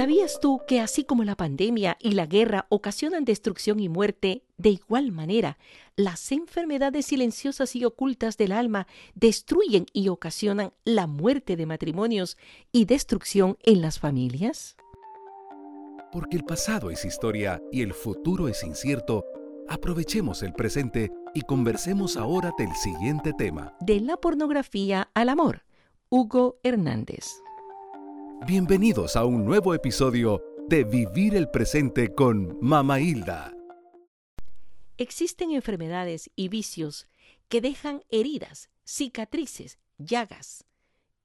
¿Sabías tú que así como la pandemia y la guerra ocasionan destrucción y muerte, de igual manera, las enfermedades silenciosas y ocultas del alma destruyen y ocasionan la muerte de matrimonios y destrucción en las familias? Porque el pasado es historia y el futuro es incierto, aprovechemos el presente y conversemos ahora del siguiente tema. De la pornografía al amor. Hugo Hernández. Bienvenidos a un nuevo episodio de Vivir el Presente con Mama Hilda. Existen enfermedades y vicios que dejan heridas, cicatrices, llagas,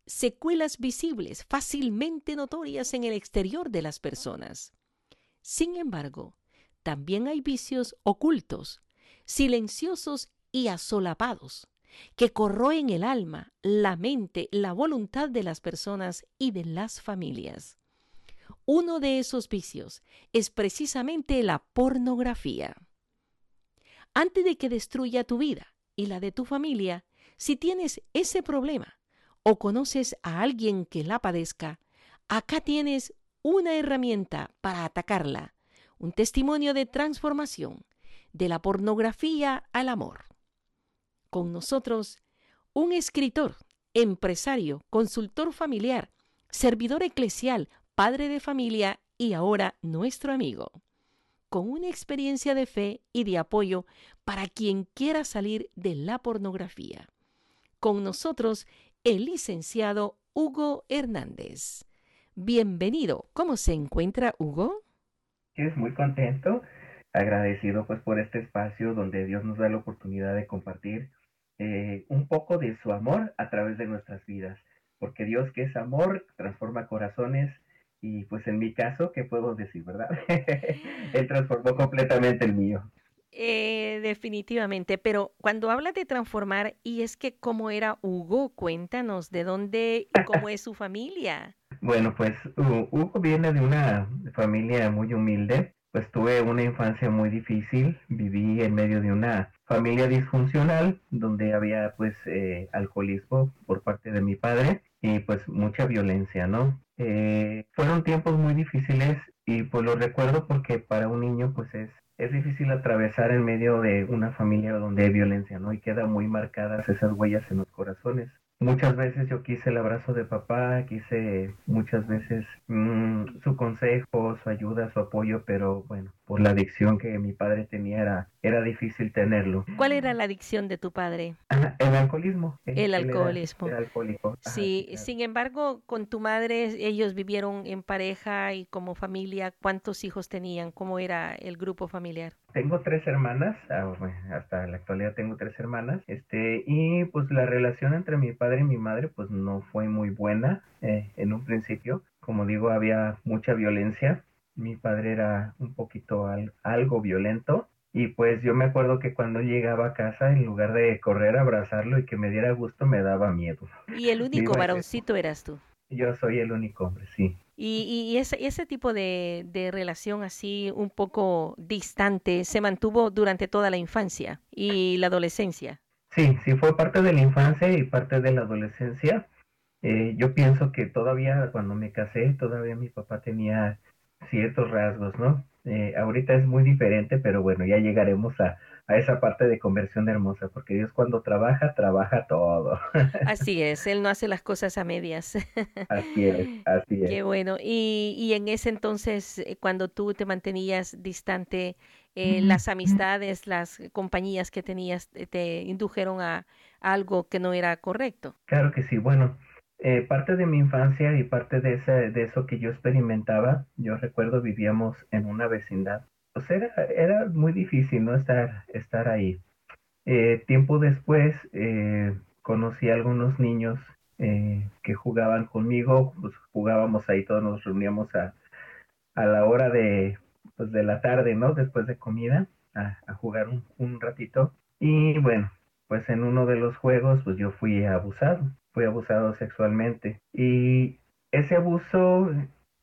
secuelas visibles fácilmente notorias en el exterior de las personas. Sin embargo, también hay vicios ocultos, silenciosos y asolapados, que corroen el alma, la mente, la voluntad de las personas y de las familias. Uno de esos vicios es precisamente la pornografía. Antes de que destruya tu vida y la de tu familia, si tienes ese problema o conoces a alguien que la padezca, acá tienes una herramienta para atacarla, un testimonio de transformación de la pornografía al amor con nosotros un escritor, empresario, consultor familiar, servidor eclesial, padre de familia y ahora nuestro amigo, con una experiencia de fe y de apoyo para quien quiera salir de la pornografía. Con nosotros el licenciado Hugo Hernández. Bienvenido. ¿Cómo se encuentra Hugo? Es muy contento, agradecido pues por este espacio donde Dios nos da la oportunidad de compartir eh, un poco de su amor a través de nuestras vidas, porque Dios que es amor transforma corazones y pues en mi caso, ¿qué puedo decir, verdad? Él transformó completamente el mío. Eh, definitivamente, pero cuando habla de transformar, y es que cómo era Hugo, cuéntanos de dónde y cómo es su familia. Bueno, pues Hugo viene de una familia muy humilde, pues tuve una infancia muy difícil, viví en medio de una familia disfuncional donde había pues eh, alcoholismo por parte de mi padre y pues mucha violencia, ¿no? Eh, fueron tiempos muy difíciles y pues lo recuerdo porque para un niño pues es, es difícil atravesar en medio de una familia donde hay violencia, ¿no? Y quedan muy marcadas esas huellas en los corazones. Muchas veces yo quise el abrazo de papá, quise muchas veces mm, su consejo, su ayuda, su apoyo, pero bueno, por la adicción que mi padre tenía era, era difícil tenerlo. ¿Cuál era la adicción de tu padre? el alcoholismo. El alcoholismo. Era, alcohólico. sí, sin embargo, con tu madre ellos vivieron en pareja y como familia. ¿Cuántos hijos tenían? ¿Cómo era el grupo familiar? Tengo tres hermanas, ah, hasta la actualidad tengo tres hermanas, este, y pues la relación entre mi padre y mi madre pues no fue muy buena eh, en un principio. Como digo, había mucha violencia mi padre era un poquito algo violento y pues yo me acuerdo que cuando llegaba a casa, en lugar de correr a abrazarlo y que me diera gusto, me daba miedo. ¿Y el único varoncito eras tú? Yo soy el único hombre, sí. ¿Y, y ese, ese tipo de, relación así un poco distante se mantuvo durante toda la infancia y la adolescencia? Sí, sí fue parte de la infancia y parte de la adolescencia. Eh, yo pienso que todavía cuando me casé, todavía mi papá tenía ciertos rasgos, ¿no? Eh, ahorita es muy diferente, pero bueno, ya llegaremos a, a esa parte de conversión hermosa, porque Dios cuando trabaja, trabaja todo. Así es, Él no hace las cosas a medias. Así es, así es. Qué bueno. Y, y en ese entonces, eh, cuando tú te mantenías distante, eh, las amistades, las compañías que tenías, te indujeron a algo que no era correcto. Claro que sí, bueno. Eh, parte de mi infancia y parte de, ese, de eso que yo experimentaba, yo recuerdo vivíamos en una vecindad. Pues era, era muy difícil no estar, estar ahí. Eh, tiempo después eh, conocí a algunos niños que jugaban conmigo, pues jugábamos ahí, todos nos reuníamos a, a la hora de, pues de la tarde, ¿no? Después de comida, a, a jugar un, un ratito. Y bueno, pues en uno de los juegos, pues yo fui abusado fui abusado sexualmente. Y ese abuso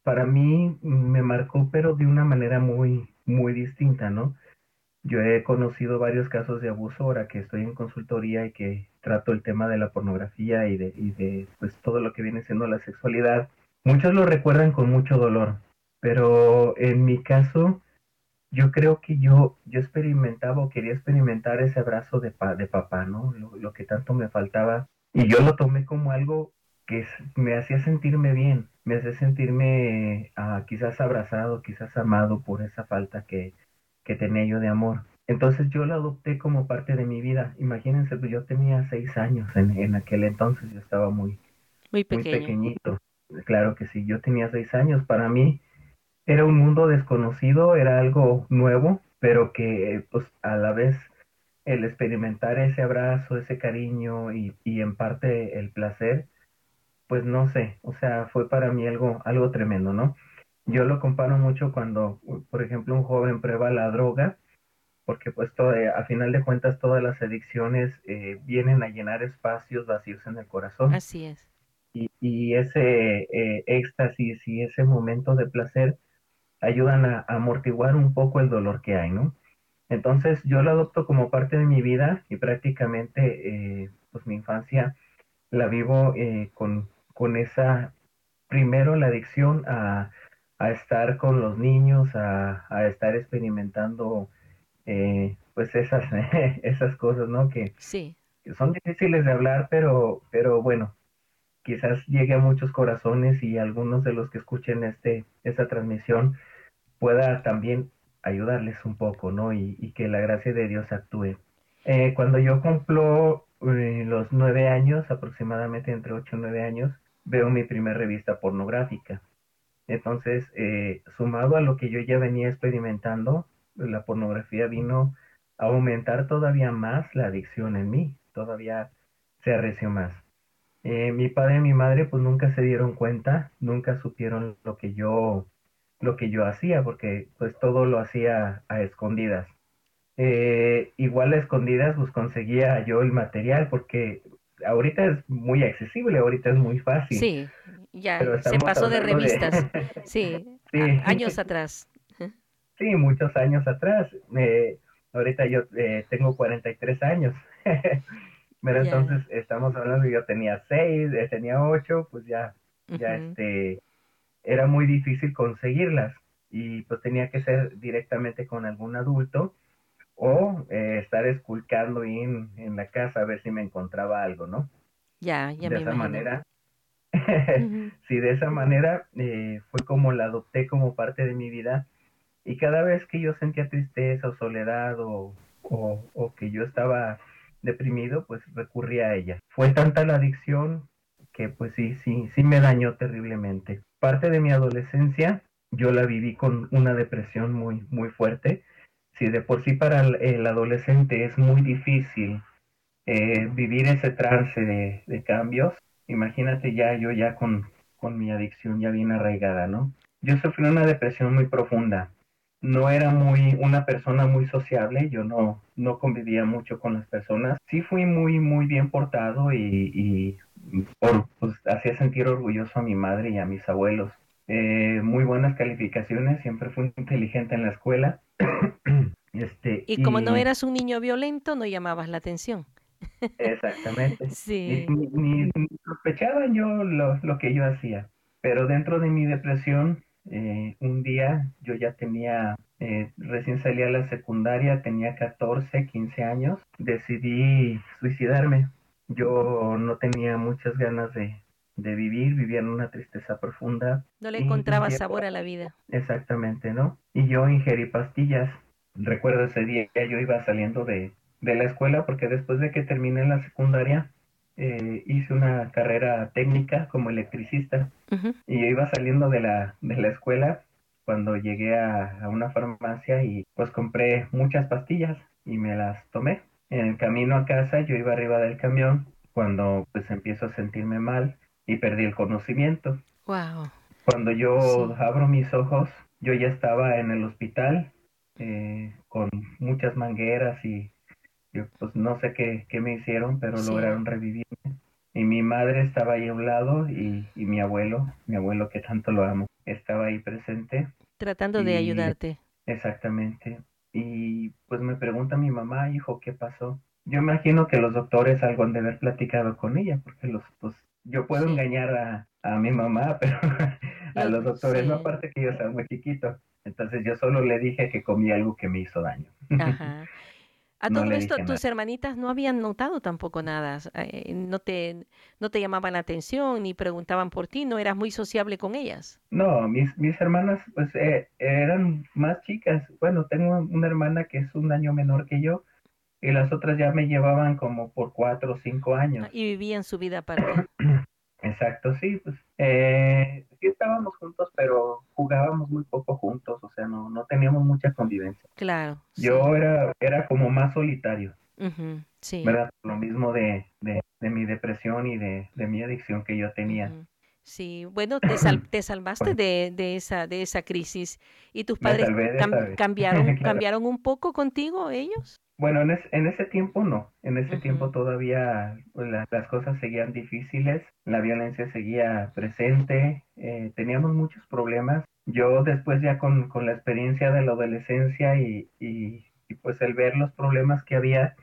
para mí me marcó, pero de una manera muy, muy distinta, ¿no? Yo he conocido varios casos de abuso ahora que estoy en consultoría y que trato el tema de la pornografía y de, pues todo lo que viene siendo la sexualidad. Muchos lo recuerdan con mucho dolor, pero en mi caso, yo creo que yo, yo experimentaba o quería experimentar ese abrazo de, de papá, ¿no? Lo, que tanto me faltaba. Y yo lo tomé como algo que me hacía sentirme bien, me hacía sentirme ah, quizás abrazado, quizás amado por esa falta que, que tenía yo de amor. Entonces yo lo adopté como parte de mi vida. Imagínense, pues yo tenía seis años en, en aquel entonces, yo estaba muy, muy, pequeñito. Claro que sí, yo tenía seis años. Para mí era un mundo desconocido, era algo nuevo, pero que pues a la vez el experimentar ese abrazo, ese cariño y, y en parte el placer, pues no sé, o sea, fue para mí algo, algo tremendo, ¿no? Yo lo comparo mucho cuando, por ejemplo, un joven prueba la droga porque pues todo, eh, a final de cuentas todas las adicciones eh, vienen a llenar espacios vacíos en el corazón. Así es. Y, y ese eh, éxtasis y ese momento de placer ayudan a, amortiguar un poco el dolor que hay, ¿no? Entonces yo lo adopto como parte de mi vida y prácticamente pues mi infancia la vivo con, con esa, primero la adicción a, a estar con los niños, a, a estar experimentando eh, pues esas, esas cosas, ¿no? Que, sí. son difíciles de hablar, pero, pero bueno, quizás llegue a muchos corazones y algunos de los que escuchen este, esta transmisión pueda también ayudarles un poco, ¿no? Y, que la gracia de Dios actúe. Eh, cuando yo cumplo eh, los nueve años, aproximadamente entre ocho y nueve años, veo mi primera revista pornográfica. Entonces, sumado a lo que yo ya venía experimentando, la pornografía vino a aumentar todavía más la adicción en mí, todavía se arreció más. Eh, mi padre y mi madre pues nunca se dieron cuenta, nunca supieron lo que yo lo que yo hacía, porque pues todo lo hacía a escondidas. Eh, igual a escondidas pues conseguía yo el material, porque ahorita es muy accesible, ahorita es muy fácil. Sí, ya se pasó de revistas, sí, años atrás. Sí, muchos años atrás. ahorita yo eh, tengo 43 años. Pero entonces estamos hablando, yo tenía 6, eh, tenía 8, pues ya, ya este, era muy difícil conseguirlas. Y pues tenía que ser directamente con algún adulto o eh, estar esculcando en, en la casa a ver si me encontraba algo, ¿no? Ya, ya de esa manera. sí, de esa manera fue como la adopté como parte de mi vida y cada vez que yo sentía tristeza o soledad o, o, que yo estaba deprimido, pues recurría a ella. Fue tanta la adicción que pues sí, sí, sí me dañó terriblemente. Parte de mi adolescencia yo la viví con una depresión muy, muy fuerte. De por sí para el, adolescente es muy difícil eh, vivir ese trance de, cambios, imagínate ya yo ya con, con mi adicción ya bien arraigada, ¿no? Yo sufrí una depresión muy profunda no era muy una persona muy sociable, yo no, no convivía mucho con las personas. Sí fui muy, muy bien portado y, pues, hacía sentir orgulloso a mi madre y a mis abuelos. Eh, muy buenas calificaciones, siempre fui inteligente en la escuela. este, y, como no eras un niño violento, no llamabas la atención. Exactamente. Sí. Ni, sospechaban yo lo, lo que yo hacía. Pero dentro de mi depresión, eh, un día yo ya tenía, eh, recién salía a la secundaria, tenía 14, 15 años, decidí suicidarme. Yo no tenía muchas ganas de, de vivir, vivía en una tristeza profunda. No le encontraba sabor a la vida. Exactamente, ¿no? Y yo ingerí pastillas. Recuerdo ese día, yo iba saliendo de, de la escuela porque después de que terminé la secundaria, eh, hice una carrera técnica como electricista y yo iba saliendo de la, de la escuela cuando llegué a, a, una farmacia y pues compré muchas pastillas y me las tomé. En el camino a casa yo iba arriba del camión cuando pues empiezo a sentirme mal y perdí el conocimiento. Wow. Cuando yo abro mis ojos, yo ya estaba en el hospital eh, con muchas mangueras y yo pues no sé qué, qué me hicieron, pero lograron revivirme. Y mi madre estaba ahí a un lado y, y, mi abuelo, mi abuelo que tanto lo amo, estaba ahí presente. Tratando de ayudarte. Exactamente. Y pues me pregunta mi mamá, hijo, ¿qué pasó? Yo imagino que los doctores algo han de haber platicado con ella, porque los, pues, yo puedo engañar a, a mi mamá, pero a los doctores, no aparte que yo estaba muy chiquito. Entonces yo solo le dije que comí algo que me hizo daño. Ajá. A todo esto, tus hermanitas no habían notado tampoco nada, eh, no, te, no te llamaban la atención ni preguntaban por ti, no eras muy sociable con ellas. No, mis, mis hermanas pues eh, eran más chicas. Bueno, tengo una hermana que es un año menor que yo y las otras ya me llevaban como por cuatro o cinco años. Y vivían su vida aparte. Exacto, sí, pues eh, sí estábamos juntos, pero jugábamos muy poco juntos, o sea, no, no teníamos mucha convivencia. Claro. Yo era, era como más solitario. sí. ¿Verdad? Lo mismo de, de, mi depresión y de, de, mi adicción que yo tenía. Sí, bueno, te, te salvaste de, de, esa, de esa crisis. ¿Y tus padres cambiaron, cambiaron un poco contigo ellos? Bueno, en, ese tiempo no, en ese tiempo todavía las cosas seguían difíciles, la violencia seguía presente, eh, teníamos muchos problemas. Yo después ya con, con la experiencia de la adolescencia y, y, pues el ver los problemas que había,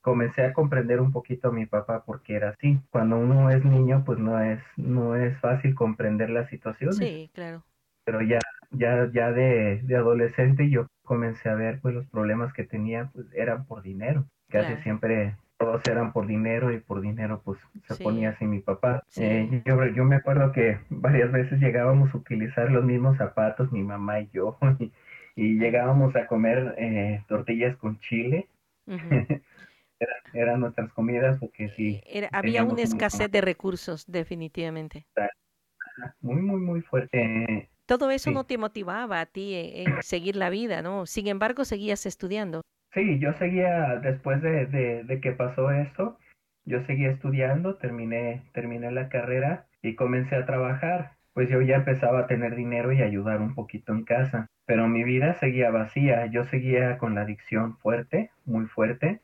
comencé a comprender un poquito a mi papá porque era así. Cuando uno es niño, pues no es, no es fácil comprender la situación. Sí, claro. Pero ya, ya, ya de, de adolescente yo comencé a ver pues los problemas que tenía pues eran por dinero. Casi siempre todos eran por dinero y por dinero pues se ponía así mi papá. Eh, yo, yo me acuerdo que varias veces llegábamos a utilizar los mismos zapatos mi mamá y yo y, llegábamos a comer eh, tortillas con chile. Eran, nuestras comidas porque sí Era, había una escasez de recursos definitivamente. Muy muy muy fuerte todo eso no te motivaba a ti en, seguir la vida, ¿no? Sin embargo, seguías estudiando. Sí, yo seguía, después de, de, que pasó esto, yo seguía estudiando, terminé, terminé la carrera y comencé a trabajar. Pues yo ya empezaba a tener dinero y ayudar un poquito en casa. Pero mi vida seguía vacía, yo seguía con la adicción fuerte, muy fuerte.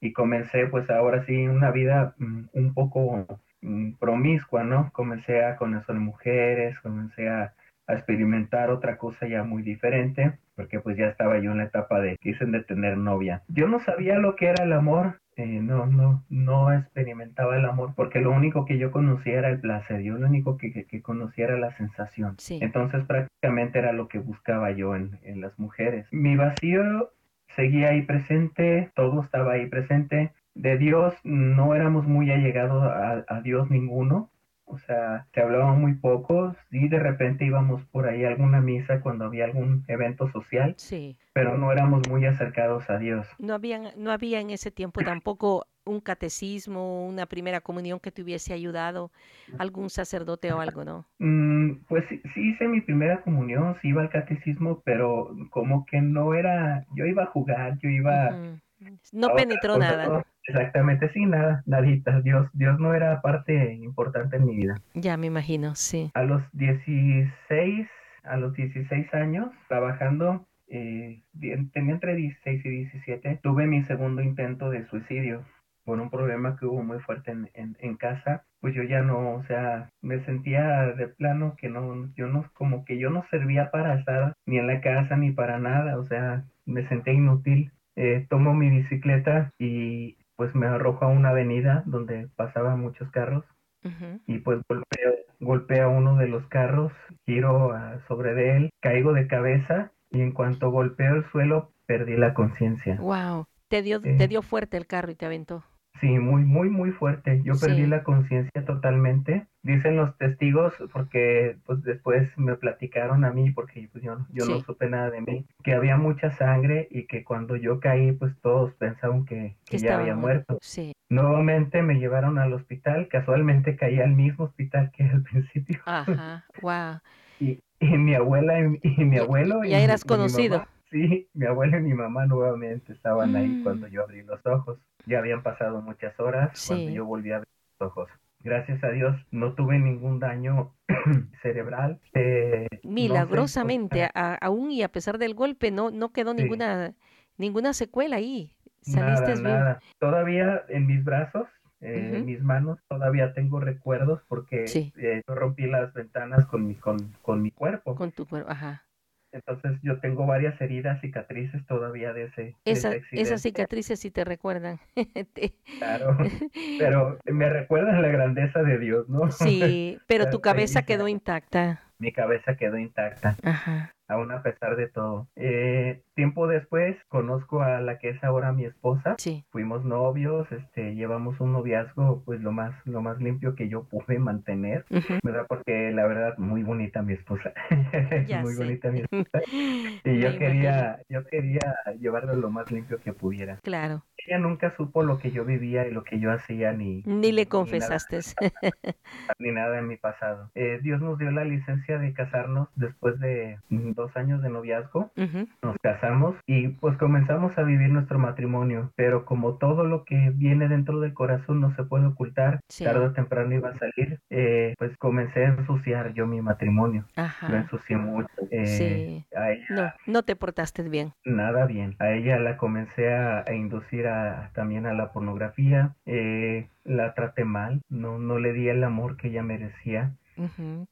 Y comencé pues ahora sí una vida mm, un poco mm, promiscua, ¿no? Comencé a conocer mujeres, comencé a, a experimentar otra cosa ya muy diferente, porque pues ya estaba yo en la etapa de, dicen, de tener novia. Yo no sabía lo que era el amor, eh, no, no, no experimentaba el amor, porque lo único que yo conocía era el placer, yo lo único que, que, conocía era la sensación. Entonces prácticamente era lo que buscaba yo en, en las mujeres. Mi vacío seguía ahí presente, todo estaba ahí presente. De Dios no éramos muy allegados a, a Dios ninguno, o sea, se hablaba muy poco, y de repente íbamos por ahí a alguna misa cuando había algún evento social, sí. pero no éramos muy acercados a Dios. No había, no había en ese tiempo tampoco un catecismo, una primera comunión que te hubiese ayudado, algún sacerdote o algo, ¿no? Mm, pues sí, hice mi primera comunión, sí iba al catecismo, pero como que no era, yo iba a jugar, yo iba... No penetró nada. Exactamente, sí, nada, nadita. Dios, Dios no era parte importante en mi vida. Ya me imagino, sí. A los 16, a los 16 años, trabajando, eh, tenía entre 16 y 17, tuve mi segundo intento de suicidio por un problema que hubo muy fuerte en, en, en, casa, pues yo ya no, o sea, me sentía de plano que no, yo no, como que yo no servía para estar ni en la casa ni para nada, o sea, me sentía inútil. Eh, tomo mi bicicleta y pues me arrojo a una avenida donde pasaban muchos carros y pues golpeo, a uno de los carros, giro sobre de él, caigo de cabeza y en cuanto golpeo el suelo perdí la conciencia. Wow, te dio, te dio fuerte el carro y te aventó. Sí, muy, muy, muy fuerte. Yo perdí la conciencia totalmente. Dicen los testigos, porque pues después me platicaron a mí, porque pues, yo, yo no supe nada de mí, que había mucha sangre y que cuando yo caí, pues todos pensaban que, ya había muerto. Sí. Nuevamente me llevaron al hospital, casualmente caí al mismo hospital que al principio. Ajá, wow. y, mi abuela y, mi abuelo. Ya eras conocido. Sí, mi abuela y mi mamá nuevamente estaban ahí mm. cuando yo abrí los ojos. Ya habían pasado muchas horas cuando yo volví a abrir los ojos. Gracias a Dios no tuve ningún daño cerebral. Eh, Milagrosamente, aún y a pesar del golpe, no, no quedó ninguna, ninguna secuela ahí. Saliste nada, Todavía en mis brazos eh, en mis manos todavía tengo recuerdos porque eh, yo rompí las ventanas con mi, con, con mi cuerpo. Con tu cuerpo, ajá. Entonces yo tengo varias heridas, cicatrices todavía de ese, Esas cicatrices sí te recuerdan. claro, pero me recuerdan la grandeza de Dios, ¿no? Sí, pero tu cabeza quedó intacta. mi cabeza quedó intacta. Ajá. Aún a pesar de todo. Eh, tiempo después conozco a la que es ahora mi esposa. Sí. Fuimos novios, este, llevamos un noviazgo pues lo más, lo más limpio que yo pude mantener. ¿verdad? Porque la verdad muy bonita mi esposa. Ya muy sé. bonita mi esposa. Y Me yo imagino. quería, yo quería llevarlo lo más limpio que pudiera. Claro. Ella nunca supo lo que yo vivía y lo que yo hacía ni Ni le confesaste. ni nada en mi pasado. Eh, Dios nos dio la licencia de casarnos después de dos años de noviazgo. Nos casamos y pues comenzamos a vivir nuestro matrimonio. Pero como todo lo que viene dentro del corazón no se puede ocultar, Sí. tarde o temprano iba a salir, eh, pues comencé a ensuciar yo mi matrimonio. Lo Ajá. ensucié mucho. Eh, Sí. A ella No, no te portaste bien. nada bien. A ella la comencé a, a inducir a, también a la pornografía. Eh, la traté mal. No, no le di el amor que ella merecía.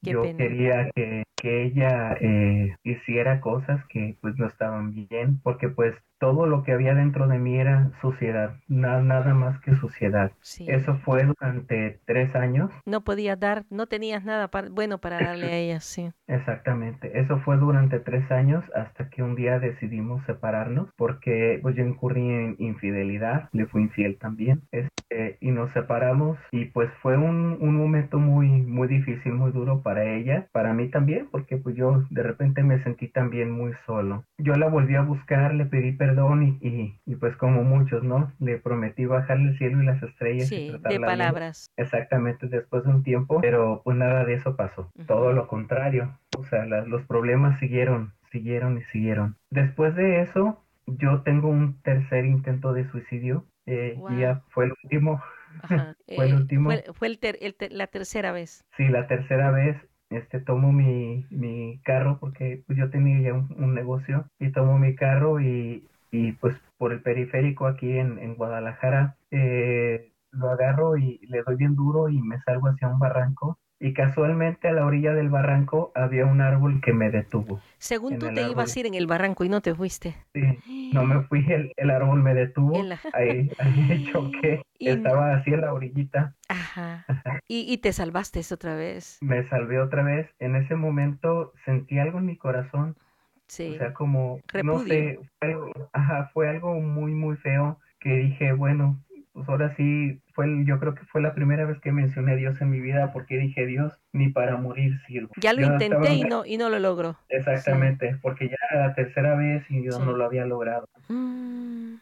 Yo pena. quería que, que ella eh, hiciera cosas que pues no estaban bien porque pues todo lo que había dentro de mí era suciedad, na- nada más que suciedad. Sí. Eso fue durante tres años, No podías dar, no tenías nada para, bueno para darle a ella, sí. exactamente. Eso fue durante tres años hasta que un día decidimos separarnos porque pues yo incurrí en infidelidad, le fui infiel también, este, y nos separamos y pues fue un, un momento muy, muy difícil, muy duro para ella, para mí también, porque pues yo de repente me sentí también muy solo. Yo la volví a buscar, le pedí perdón y, y, y, pues como muchos, ¿no? Le prometí bajarle el cielo y las estrellas. y Sí, de tratarla bien. palabras. Exactamente, después de un tiempo, pero pues nada de eso pasó. Todo lo contrario. O sea, la- los problemas siguieron, siguieron y siguieron. Después de eso, yo tengo un tercer intento de suicidio. eh, Wow. y ya fue el último, Ajá. Fue el Eh, último. Fue, fue el ter- el ter- la tercera vez. sí, la tercera vez. Este, tomo mi, mi carro porque pues, yo tenía ya un, un negocio y tomo mi carro y, y pues por el periférico aquí en, en Guadalajara eh, lo agarro y le doy bien duro y me salgo hacia un barranco y casualmente a la orilla del barranco había un árbol que me detuvo. Según tú te ibas a ir en el barranco y no te fuiste. Sí, no me fui, el, el árbol me detuvo, la- ahí, ahí choqué, Y- estaba así en la orillita, Ajá. Y, y te salvaste otra vez. me salvé otra vez, en ese momento sentí algo en mi corazón, Sí. o sea, como, no sé, fue algo, ajá, fue algo muy, muy feo que dije, bueno, pues ahora sí, fue, el- yo creo que fue la primera vez que mencioné a Dios en mi vida porque dije, Dios, ni para morir sirvo. ya lo Yo intenté y no, y no lo logró. Exactamente, porque ya era la tercera vez y yo Sí. no lo había logrado. Mm,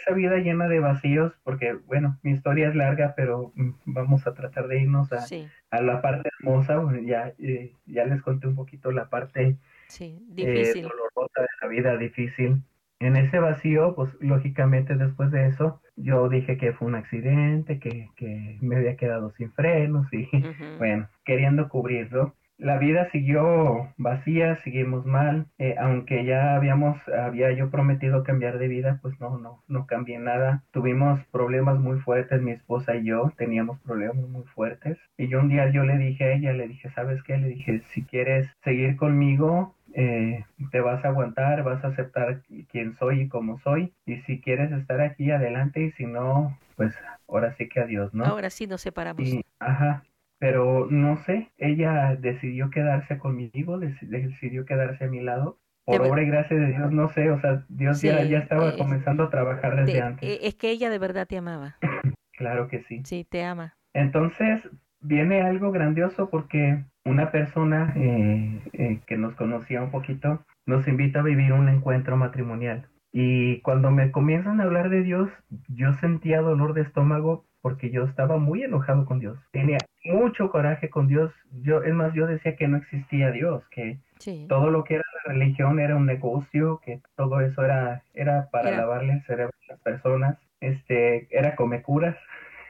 esa vida llena de vacíos, porque bueno, mi historia es larga, pero mm, vamos a tratar de irnos a, sí, a la parte hermosa. Bueno, ya, eh, ya les conté un poquito la parte sí. eh, Difícil. dolorosa de la vida difícil. En ese vacío, pues lógicamente después de eso, yo dije que fue un accidente, que, que me había quedado sin frenos y bueno, queriendo cubrirlo. La vida siguió vacía, seguimos mal, eh, aunque ya habíamos, había yo prometido cambiar de vida, pues no, no, no cambié nada. Tuvimos problemas muy fuertes, mi esposa y yo teníamos problemas muy fuertes. Y yo un día yo le dije a ella, le dije, ¿sabes qué? Le dije, si quieres seguir conmigo, eh, te vas a aguantar, vas a aceptar quién soy y cómo soy. Y si quieres estar aquí, adelante, y si no, pues ahora sí que adiós, ¿no? Ahora sí nos separamos. Y, ajá, pero no sé, ella decidió quedarse conmigo, deci- decidió quedarse a mi lado. Por obra y gracia de Dios, no sé, o sea, Dios ya, Sí, ya estaba comenzando a trabajar desde Te- antes. eh, es que ella de verdad te amaba. Claro que sí. Sí, te ama. Entonces, viene algo grandioso porque una persona eh, eh, que nos conocía un poquito nos invita a vivir un encuentro matrimonial. Y cuando me comienzan a hablar de Dios, yo sentía dolor de estómago porque yo estaba muy enojado con Dios. Tenía mucho coraje con Dios. Yo, es más, yo decía que no existía Dios, que Sí. todo lo que era la religión era un negocio, que todo eso era, era para Era- lavarle el cerebro a las personas. Este, era come curas.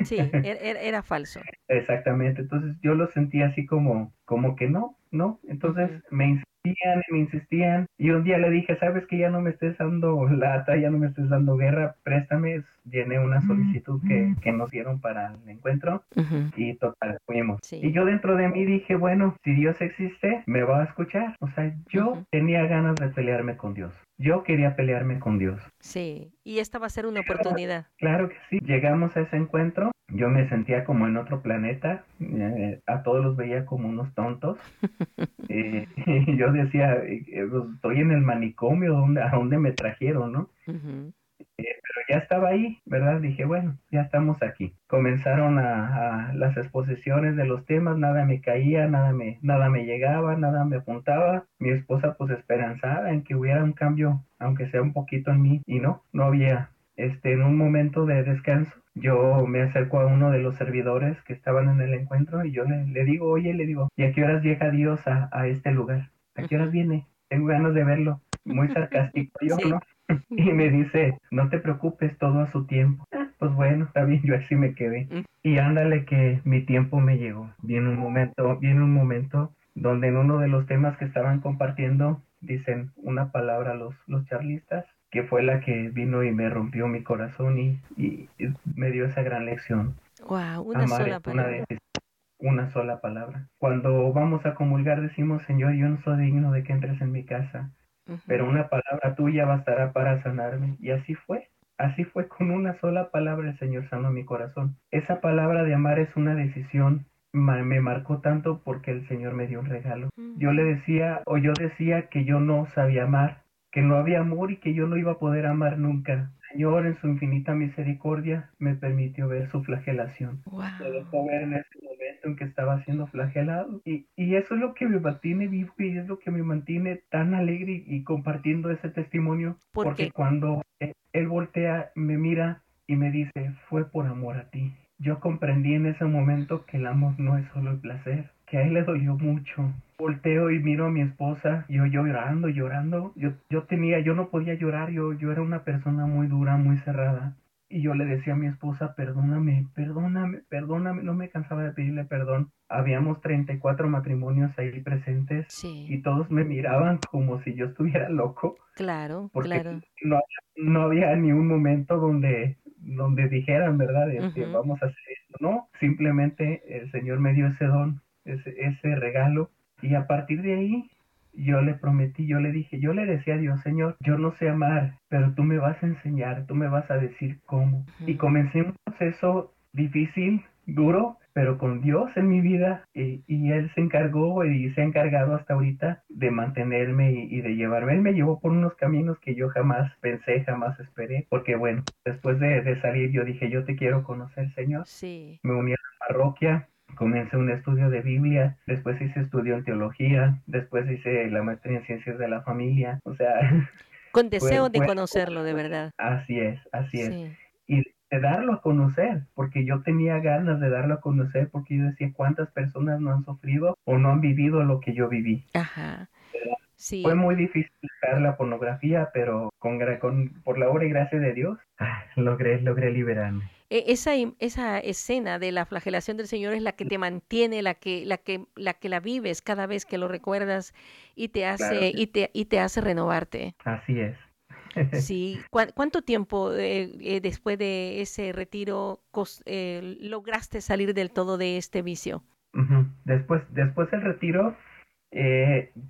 Sí, era, era- era falso. Exactamente, entonces yo lo sentía así como, como que no, no, entonces me insistían y me insistían y un día le dije, sabes que ya no me estés dando lata, ya no me estés dando guerra, préstame, llené una solicitud que, que nos dieron para el encuentro y total, fuimos. Sí. Y yo dentro de mí dije, bueno, si Dios existe, me va a escuchar, o sea, yo tenía ganas de pelearme con Dios, yo quería pelearme con Dios. Sí, y esta va a ser una oportunidad. Claro que sí. Llegamos a ese encuentro yo me sentía como en otro planeta, eh, a todos los veía como unos tontos. Eh, y yo decía, eh, pues, estoy en el manicomio, ¿a dónde me trajeron, no? Pero ya estaba ahí, ¿verdad? Dije, bueno, ya estamos aquí. Comenzaron a, las exposiciones de los temas, nada me caía, nada me, nada me llegaba, nada me apuntaba. Mi esposa pues esperanzada en que hubiera un cambio, aunque sea un poquito en mí, y no, no había. Este, en un momento de descanso, yo me acerco a uno de los servidores que estaban en el encuentro y yo le, digo, oye, le digo, ¿y a qué horas llega Dios a, a este lugar? ¿A qué horas viene? Tengo ganas de verlo. Muy sarcástico yo, ¿no? Y me dice, no te preocupes, todo a su tiempo. Ah, pues bueno, está bien, yo así me quedé. Y ándale que mi tiempo me llegó. Viene un momento, viene un momento donde en uno de los temas que estaban compartiendo dicen una palabra los, los charlistas que fue la que vino y me rompió mi corazón y, y, me dio esa gran lección. Wow, una sola palabra. Una, sola palabra. Cuando vamos a comulgar decimos, Señor, yo no soy digno de que entres en mi casa, pero una palabra tuya bastará para sanarme. Y así fue. Así fue con una sola palabra el Señor sanó mi corazón. Esa palabra de amar es una decisión. Me marcó tanto porque el Señor me dio un regalo. Yo le decía, o yo decía que yo no sabía amar, que no había amor y que yo no iba a poder amar nunca. Señor, en su infinita misericordia, me permitió ver su flagelación. Wow. Me dejó ver en ese momento en que estaba siendo flagelado. Y, y, eso es lo que me mantiene vivo y es lo que me mantiene tan alegre y, compartiendo ese testimonio. porque cuando él voltea, me mira y me dice, fue por amor a ti. Yo comprendí en ese momento que el amor no es solo el placer, que a él le dolió mucho. Volteo y miro a mi esposa, yo, llorando, llorando. Yo, yo tenía, yo no podía llorar, yo, yo era una persona muy dura, muy cerrada. Y yo le decía a mi esposa, perdóname, perdóname, perdóname, no me cansaba de pedirle perdón. Habíamos 34 matrimonios ahí presentes y todos me miraban como si yo estuviera loco. Claro, porque claro. No, no había ni un momento donde donde dijeran, ¿verdad? que vamos a hacer esto. No, simplemente el Señor me dio ese don, ese, ese regalo. Y a partir de ahí, yo le prometí, yo le dije, yo le decía a Dios, Señor, yo no sé amar, pero tú me vas a enseñar, tú me vas a decir cómo. Y comencé un proceso difícil, duro, pero con Dios en mi vida y, y, Él se encargó y se ha encargado hasta ahorita de mantenerme y, de llevarme. Él me llevó por unos caminos que yo jamás pensé, jamás esperé, porque bueno, después de, de salir yo dije, yo te quiero conocer, Señor. Sí. Me uní a la parroquia, comencé un estudio de Biblia, después hice estudio en teología, después hice la maestría en ciencias de la familia, o sea... Con deseo de conocerlo, de verdad. Así es, así es. Y de darlo a conocer, porque yo tenía ganas de darlo a conocer, porque yo decía cuántas personas no han sufrido o no han vivido lo que yo viví. Ajá. Sí. Fue muy difícil dejar la pornografía, pero con, con, por la obra y gracia de Dios, logré, logré liberarme. E, esa, esa escena de la flagelación del Señor es la que te mantiene, la que, la que, la que la vives cada vez que lo recuerdas y te hace, y te, y te hace renovarte. Así es. Sí, ¿cuánto tiempo eh, eh, después de ese retiro eh, lograste salir del todo de este vicio? Después, después del retiro,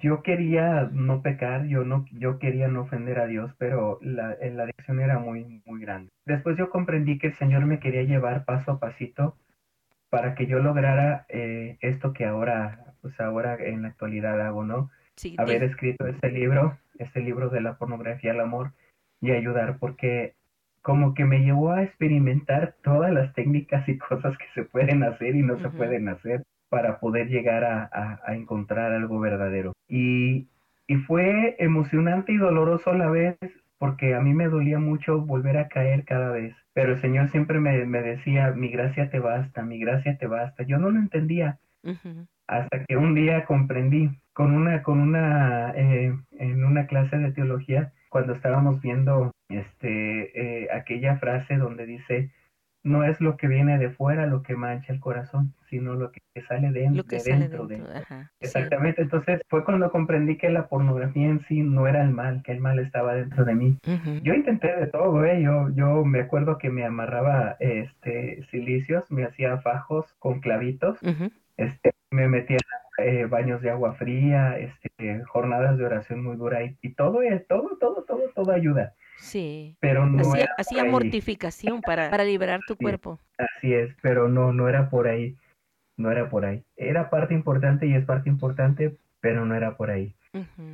yo quería no pecar, yo no, yo quería no ofender a Dios, pero la, la adicción era muy, muy grande. Después yo comprendí que el Señor me quería llevar paso a pasito para que yo lograra esto que ahora, pues ahora en la actualidad hago, ¿no? Haber escrito este libro este libro de la pornografía al amor y ayudar porque como que me llevó a experimentar todas las técnicas y cosas que se pueden hacer y no se pueden hacer para poder llegar a, encontrar algo verdadero. Y, y fue emocionante y doloroso a la vez porque a mí me dolía mucho volver a caer cada vez. Pero el Señor siempre me, me decía, mi gracia te basta, mi gracia te basta. Yo no lo entendía. Hasta que un día comprendí con una, con una, eh, en una clase de teología, cuando estábamos viendo este, eh, aquella frase donde dice, no es lo que viene de fuera lo que mancha el corazón, sino lo que sale de, dentro. de Exactamente, entonces fue cuando comprendí que la pornografía en sí no era el mal, que el mal estaba dentro de mí. Yo intenté de todo, ¿eh? yo, yo me acuerdo que me amarraba este silicios, me hacía fajos con clavitos, este, me metía eh, baños de agua fría, este, jornadas de oración muy dura y, y todo, todo, todo, todo, todo ayuda. Sí. Pero no hacía, mortificación para, para liberar tu Sí. cuerpo. Así es, pero no, no era por ahí. No era por ahí. Era parte importante y es parte importante, pero no era por ahí.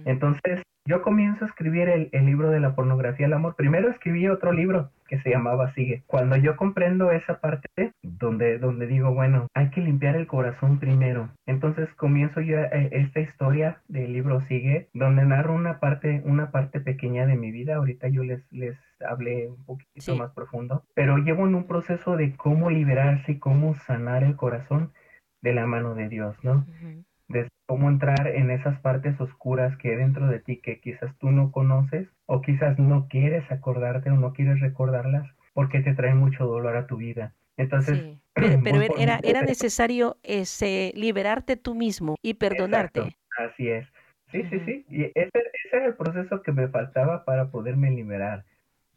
Entonces, yo comienzo a escribir el, el libro de la pornografía del amor. Primero escribí otro libro que se llamaba Sigue. Cuando yo comprendo esa parte donde, donde digo, bueno, hay que limpiar el corazón primero. Entonces comienzo yo eh, esta historia del libro Sigue, donde narro una parte, una parte pequeña de mi vida. Ahorita yo les, les hablé un poquito Sí. más profundo, pero llevo en un proceso de cómo liberarse y cómo sanar el corazón de la mano de Dios, ¿no? Ujú. De cómo entrar en esas partes oscuras que hay dentro de ti que quizás tú no conoces o quizás no quieres acordarte o no quieres recordarlas porque te traen mucho dolor a tu vida. Entonces, Sí. Pero, era, era necesario ese, liberarte tú mismo y perdonarte. Exacto, así es. Sí, sí, sí. Y ese, ese era el proceso que me faltaba para poderme liberar.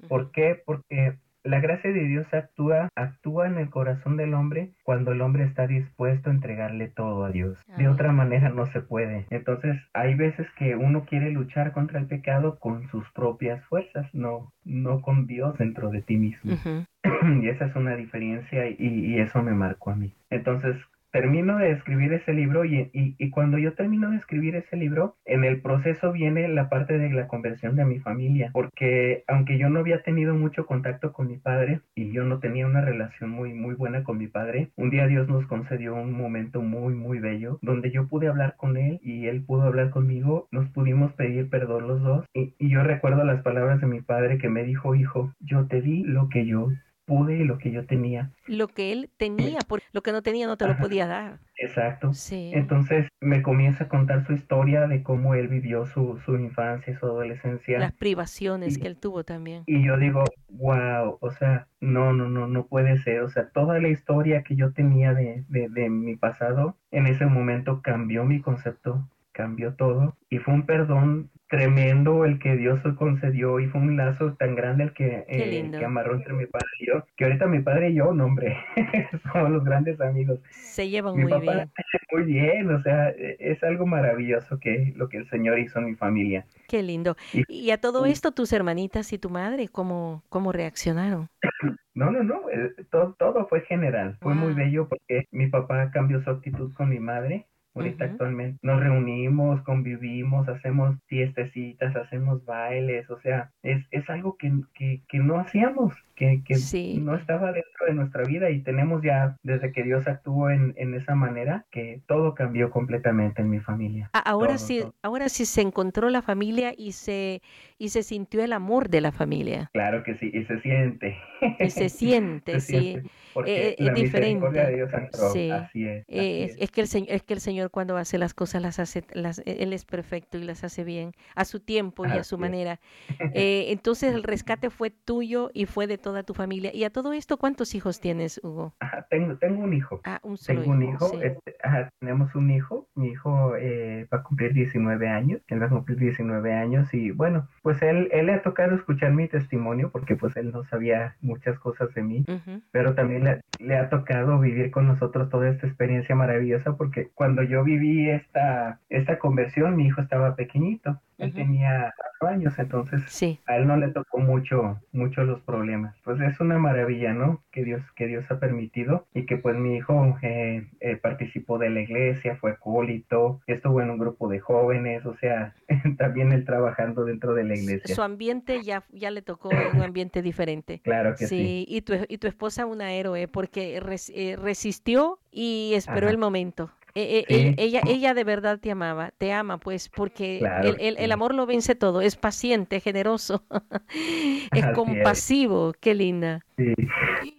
¿Por qué? Porque la gracia de Dios actúa, actúa en el corazón del hombre cuando el hombre está dispuesto a entregarle todo a Dios. De otra manera no se puede. Entonces, hay veces que uno quiere luchar contra el pecado con sus propias fuerzas, no, no con Dios dentro de ti mismo. Y esa es una diferencia y, y eso me marcó a mí. Entonces, termino de escribir ese libro y, y, cuando yo termino de escribir ese libro, en el proceso viene la parte de la conversión de mi familia, porque aunque yo no había tenido mucho contacto con mi padre y yo no tenía una relación muy, muy buena con mi padre, un día Dios nos concedió un momento muy, muy bello donde yo pude hablar con él y él pudo hablar conmigo, nos pudimos pedir perdón los dos y, y yo recuerdo las palabras de mi padre que me dijo, hijo, yo te di lo que yo pude y lo que yo tenía. Lo que él tenía, por, lo que no tenía no te lo podía dar. Exacto. Sí. Entonces me comienza a contar su historia de cómo él vivió su, su infancia y su adolescencia. Las privaciones Y- que él tuvo también. Y yo digo, wow, o sea, no, no, no, no puede ser. O sea, toda la historia que yo tenía de, de, de mi pasado, en ese momento cambió mi concepto, cambió todo. Y fue un perdón tremendo el que Dios concedió y fue un lazo tan grande el que, eh, que amarró entre mi padre y yo, que ahorita mi padre y yo, no, hombre, somos los grandes amigos. Se llevan Mi muy papá- bien. Muy bien, o sea, e- es algo maravilloso que lo que el Señor hizo en mi familia. Qué lindo. Y- Y a todo esto, tus hermanitas y tu madre, ¿cómo, cómo reaccionaron? No, no, no, eh, todo, todo fue general. Fue muy bello porque mi papá cambió su actitud con mi madre. Ahorita actualmente nos reunimos, convivimos, hacemos fiestecitas, hacemos bailes, o sea, es, es algo que, que, que no hacíamos, que, que Sí. no estaba dentro de nuestra vida y tenemos ya, desde que Dios actuó en, en esa manera, que todo cambió completamente en mi familia. Ahora Todo, sí, todo. ahora sí se encontró la familia y se, y se sintió el amor de la familia. Claro que sí, y se siente. Y se siente, Se sí. siente, porque Eh, es diferente. de Dios. Sí. Así es. así Eh, es, es. que el Señor, es que el Señor cuando hace las cosas las hace, las, e, él es perfecto y las hace bien a su tiempo y a su Así manera. Eh, entonces el rescate fue tuyo y fue de toda tu familia. Y a todo esto, ¿cuántos hijos tienes, Hugo? Ajá, tengo, tengo un hijo. Ah, un solo Tengo un hijo, sí. este, ajá, tenemos un hijo, mi hijo eh, va a cumplir 19 años, él va a cumplir 19 años y bueno, pues él, él le ha tocado escuchar mi testimonio porque pues él no sabía muchas cosas de mí, Ujú. pero también le, le ha tocado vivir con nosotros toda esta experiencia maravillosa porque cuando yo viví esta, esta conversión, mi hijo estaba pequeñito, él tenía cuatro años, entonces Sí, a él no le tocó mucho, mucho los problemas. Pues es una maravilla, ¿no? Que Dios, que Dios ha permitido y que pues mi hijo eh, eh, participó de la iglesia, fue acólito, estuvo en un grupo de jóvenes, o sea, también él trabajando dentro de la iglesia. su ambiente ya, ya le tocó un ambiente diferente. Claro que sí. Sí, y tu, y tu esposa una héroe porque res- eh, resistió y esperó Ajá. el momento. Eh, eh, Sí. ella, ella, ella de verdad te amaba, te ama pues porque Claro el, el- amor lo vence todo, es paciente, generoso, es Así es. compasivo, qué linda. Sí,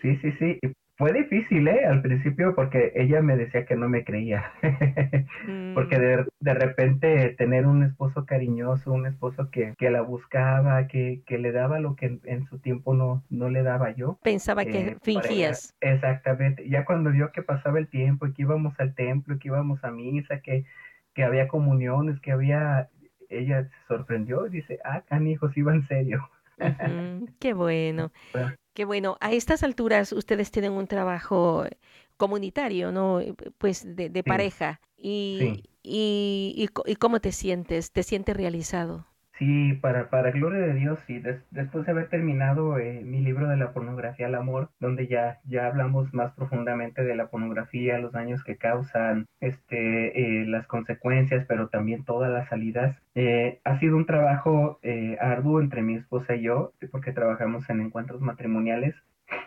sí, sí, sí. Fue difícil, ¿eh? Al principio porque ella me decía que no me creía. Porque de, de repente tener un esposo cariñoso, un esposo que, que la buscaba, que, que le daba lo que en, en su tiempo no, no le daba yo. Pensaba que eh, fingías. exactamente. Ya cuando vio que pasaba el tiempo y que íbamos al templo, que íbamos a misa, que, que había comuniones, que había... Ella se sorprendió y dice, ah, canijos, iba en serio. Qué bueno, Qué bueno. A estas alturas ustedes tienen un trabajo comunitario, ¿no? Eh, Pues de, de pareja. Y, Sí. y, y cómo te sientes? ¿Te sientes realizado? Sí, para, para gloria de Dios, sí. después de haber terminado eh, mi libro de la pornografía al amor, donde ya, ya hablamos más profundamente de la pornografía, los daños que causan, este, eh, las consecuencias, pero también todas las salidas. Eh, ha sido un trabajo arduo entre mi esposa y yo, porque trabajamos en encuentros matrimoniales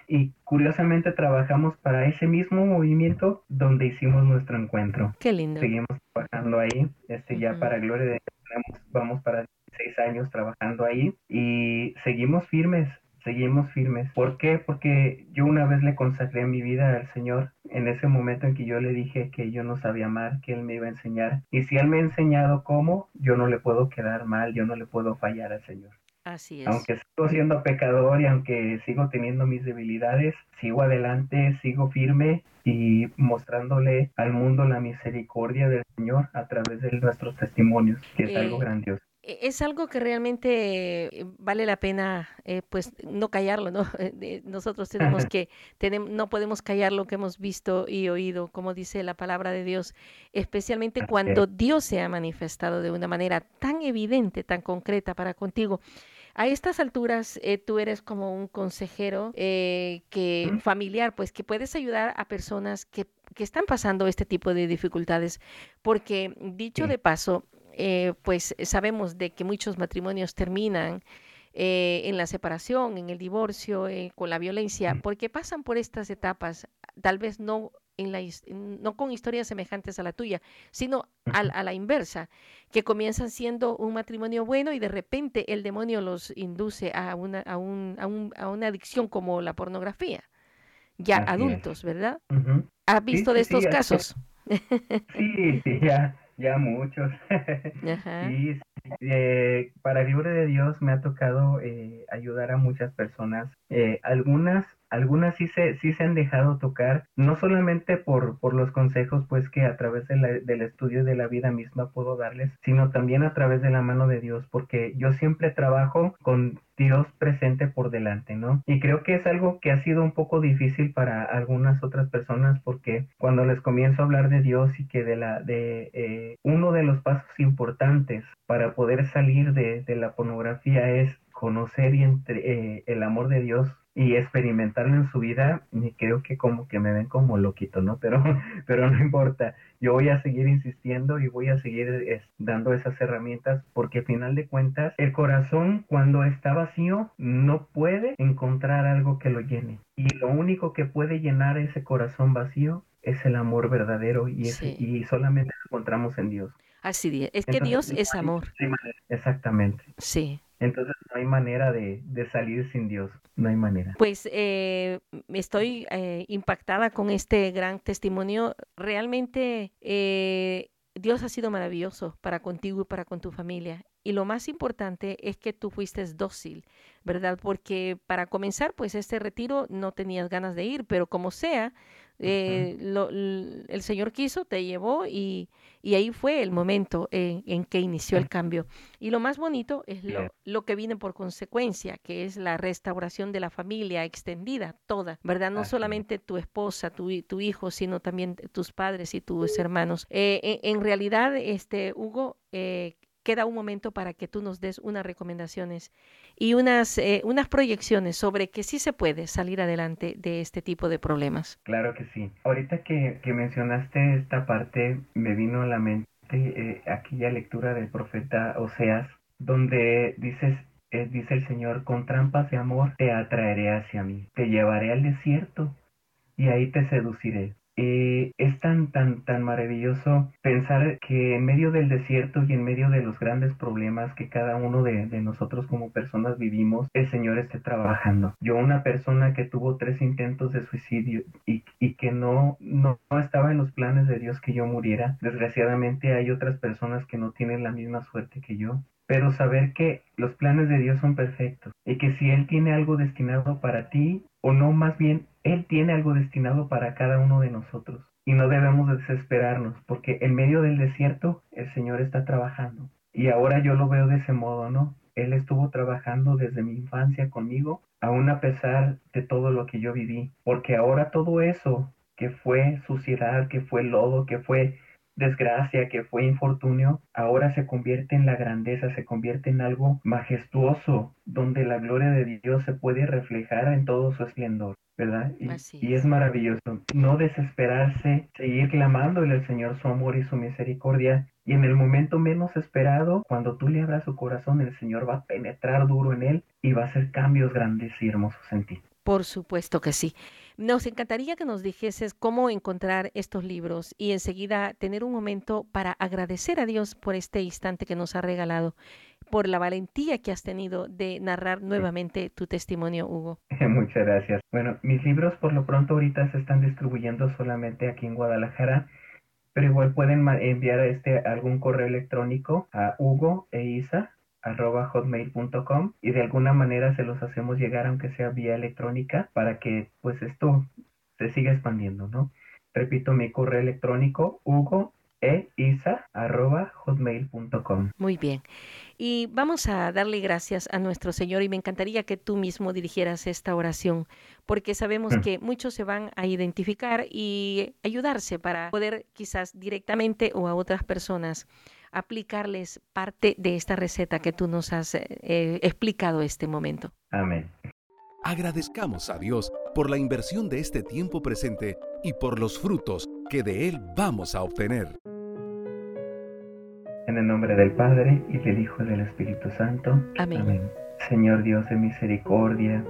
y curiosamente trabajamos para ese mismo movimiento donde hicimos nuestro encuentro. Qué lindo. Seguimos trabajando ahí, este ya para gloria de Dios, vamos para seis años trabajando ahí y seguimos firmes, seguimos firmes. ¿Por qué? Porque yo una vez le consagré mi vida al Señor en ese momento en que yo le dije que yo no sabía amar, que Él me iba a enseñar. Y si Él me ha enseñado cómo, yo no le puedo quedar mal, yo no le puedo fallar al Señor. Así es. Aunque sigo siendo pecador y aunque sigo teniendo mis debilidades, sigo adelante, sigo firme y mostrándole al mundo la misericordia del Señor a través de nuestros testimonios, que es algo eh, grandioso. E, es algo que realmente eh, vale la pena, eh, pues, no callarlo, ¿no? Eh, nosotros tenemos que, tenemos, no podemos callar lo que hemos visto y oído, como dice la palabra de Dios, especialmente cuando Dios se ha manifestado de una manera tan evidente, tan concreta para contigo. A estas alturas, tú eres como un consejero que familiar, pues que puedes ayudar a personas que, que están pasando este tipo de dificultades, porque dicho de paso, eh, pues sabemos de que muchos matrimonios terminan eh, en la separación, en el divorcio, eh, con la violencia, porque pasan por estas etapas, tal vez no, en la, no con historias semejantes a la tuya, sino a, la inversa, que comienzan siendo un matrimonio bueno y de repente el demonio los induce a una, a un, a una adicción como la pornografía, ya adultos, ¿verdad? ¿Has visto de estos casos? Sí, sí, ya ya muchos. y eh, para gloria de Dios me ha tocado eh, ayudar a muchas personas. Eh, algunas algunas sí se, sí se han dejado tocar, no solamente por, por los consejos pues que a través del estudio de la vida misma puedo darles, sino también a través de la mano de Dios, porque yo siempre trabajo con Dios presente por delante, ¿no? Y creo que es algo que ha sido un poco difícil para algunas otras personas porque cuando les comienzo a hablar de Dios y que de la de eh, uno de los pasos importantes para poder salir de, de la pornografía es conocer y eh, el amor de Dios y experimentarlo en su vida, y creo que como que me ven como loquito, ¿no? Pero, pero no importa, yo voy a seguir insistiendo y voy a seguir dando esas herramientas porque al final de cuentas el corazón cuando está vacío no puede encontrar algo que lo llene y lo único que puede llenar ese corazón vacío es el amor verdadero y, y solamente lo encontramos en Dios. Así es, que Dios es amor. Exactamente. Sí. Entonces no hay manera de, salir sin Dios, no hay manera. Pues eh, estoy eh, impactada con este gran testimonio. Realmente eh, Dios ha sido maravilloso para contigo y para con tu familia. Y lo más importante es que tú fuiste dócil, ¿verdad? Porque para comenzar, pues este retiro no tenías ganas de ir, pero como sea, eh, el Señor quiso, te llevó y, ahí fue el momento en, que inició el cambio. Y lo más bonito es lo, que viene por consecuencia, que es la restauración de la familia extendida, toda, ¿verdad? No solamente tu esposa, tu, tu, hijo, sino también tus padres y tus hermanos. Eh, en, realidad, este, Hugo, eh, queda un momento para que tú nos des unas recomendaciones y unas, eh, unas proyecciones sobre que sí se puede salir adelante de este tipo de problemas. Claro que sí. Ahorita que, mencionaste esta parte, me vino a la mente eh, aquella lectura del profeta Oseas, donde eh, dice el Señor, con trampas de amor te atraeré hacia mí, te llevaré al desierto y ahí te seduciré. Eh, es tan, tan, tan maravilloso pensar que en medio del desierto y en medio de los grandes problemas que cada uno de, nosotros como personas vivimos, el Señor esté trabajando. Yo, una persona que tuvo tres intentos de suicidio y, que no, no, no estaba en los planes de Dios que yo muriera, desgraciadamente hay otras personas que no tienen la misma suerte que yo pero saber que los planes de Dios son perfectos y que si Él tiene algo destinado para ti, o no más bien él tiene algo destinado para cada uno de nosotros y no debemos desesperarnos porque en medio del desierto el Señor está trabajando. Y ahora yo lo veo de ese modo, ¿no? Él estuvo trabajando desde mi infancia conmigo, aún a pesar de todo lo que yo viví, porque ahora todo eso que fue suciedad, que fue lodo, que fue desgracia, que fue infortunio, ahora se convierte en la grandeza, se convierte en algo majestuoso, donde la gloria de Dios se puede reflejar en todo su esplendor. ¿verdad? Y, y, es maravilloso. No desesperarse, seguir clamándole al Señor su amor y su misericordia. Y en el momento menos esperado, cuando tú le abras su corazón, el Señor va a penetrar duro en él y va a hacer cambios grandes y hermosos en ti. Por supuesto que sí. Nos encantaría que nos dijeses cómo encontrar estos libros y enseguida tener un momento para agradecer a Dios por este instante que nos ha regalado, por la valentía que has tenido de narrar nuevamente tu testimonio, Hugo. Muchas gracias. Bueno, mis libros por lo pronto ahorita se están distribuyendo solamente aquí en Guadalajara pero igual pueden enviar este algún correo electrónico a Hugo e Isa arroba hotmail.com y de alguna manera se los hacemos llegar aunque sea vía electrónica para que pues esto se siga expandiendo, ¿no? Repito mi correo electrónico hugo e isa arroba hotmail.com. Muy bien. Y vamos a darle gracias a nuestro Señor y me encantaría que tú mismo dirigieras esta oración porque sabemos mm. que muchos se van a identificar y ayudarse para poder quizás directamente o a otras personas aplicarles parte de esta receta que tú nos has eh, eh, explicado este momento. Amén. Agradezcamos a Dios por la inversión de este tiempo presente y por los frutos que de Él vamos a obtener. En el nombre del Padre y del Hijo y del Espíritu Santo. Amén. Señor Dios de misericordia,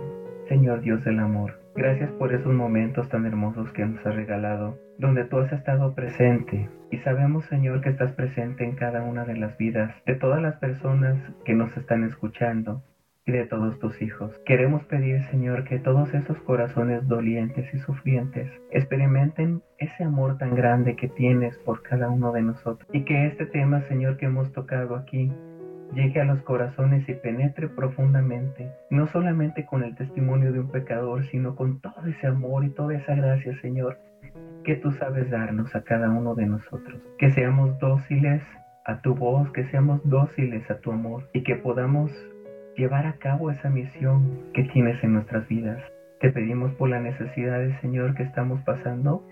Señor Dios del amor, gracias por esos momentos tan hermosos que nos has regalado, donde tú has estado presente. Y sabemos, Señor, que estás presente en cada una de las vidas de todas las personas que nos están escuchando y de todos tus hijos. Queremos pedir, Señor, que todos esos corazones dolientes y sufrientes experimenten ese amor tan grande que tienes por cada uno de nosotros. Y que este tema, Señor, que hemos tocado aquí, llegue a los corazones y penetre profundamente, no solamente con el testimonio de un pecador, sino con todo ese amor y toda esa gracia, Señor, que tú sabes darnos a cada uno de nosotros. Que seamos dóciles a tu voz, que seamos dóciles a tu amor y que podamos llevar a cabo esa misión que tienes en nuestras vidas. Te pedimos por las necesidades, Señor, que estamos pasando,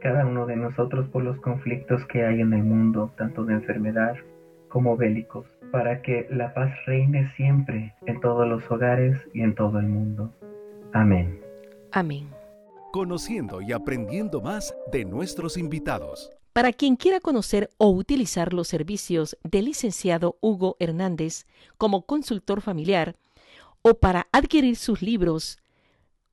cada uno de nosotros por los conflictos que hay en el mundo, tanto de enfermedad como bélicos para que la paz reine siempre en todos los hogares y en todo el mundo. Amén. Amén. Conociendo y aprendiendo más de nuestros invitados. Para quien quiera conocer o utilizar los servicios del licenciado Hugo Hernández como consultor familiar o para adquirir sus libros,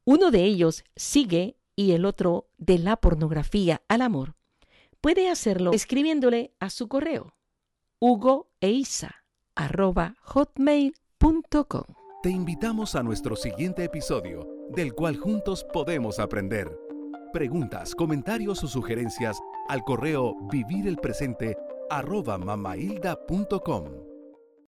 uno de ellos sigue y el otro de la pornografía al amor, puede hacerlo escribiéndole a su correo hugo e hotmail.com. Te invitamos a nuestro siguiente episodio, del cual juntos podemos aprender. Preguntas, comentarios o sugerencias al correo vivirelpresente arroba mamailda.com.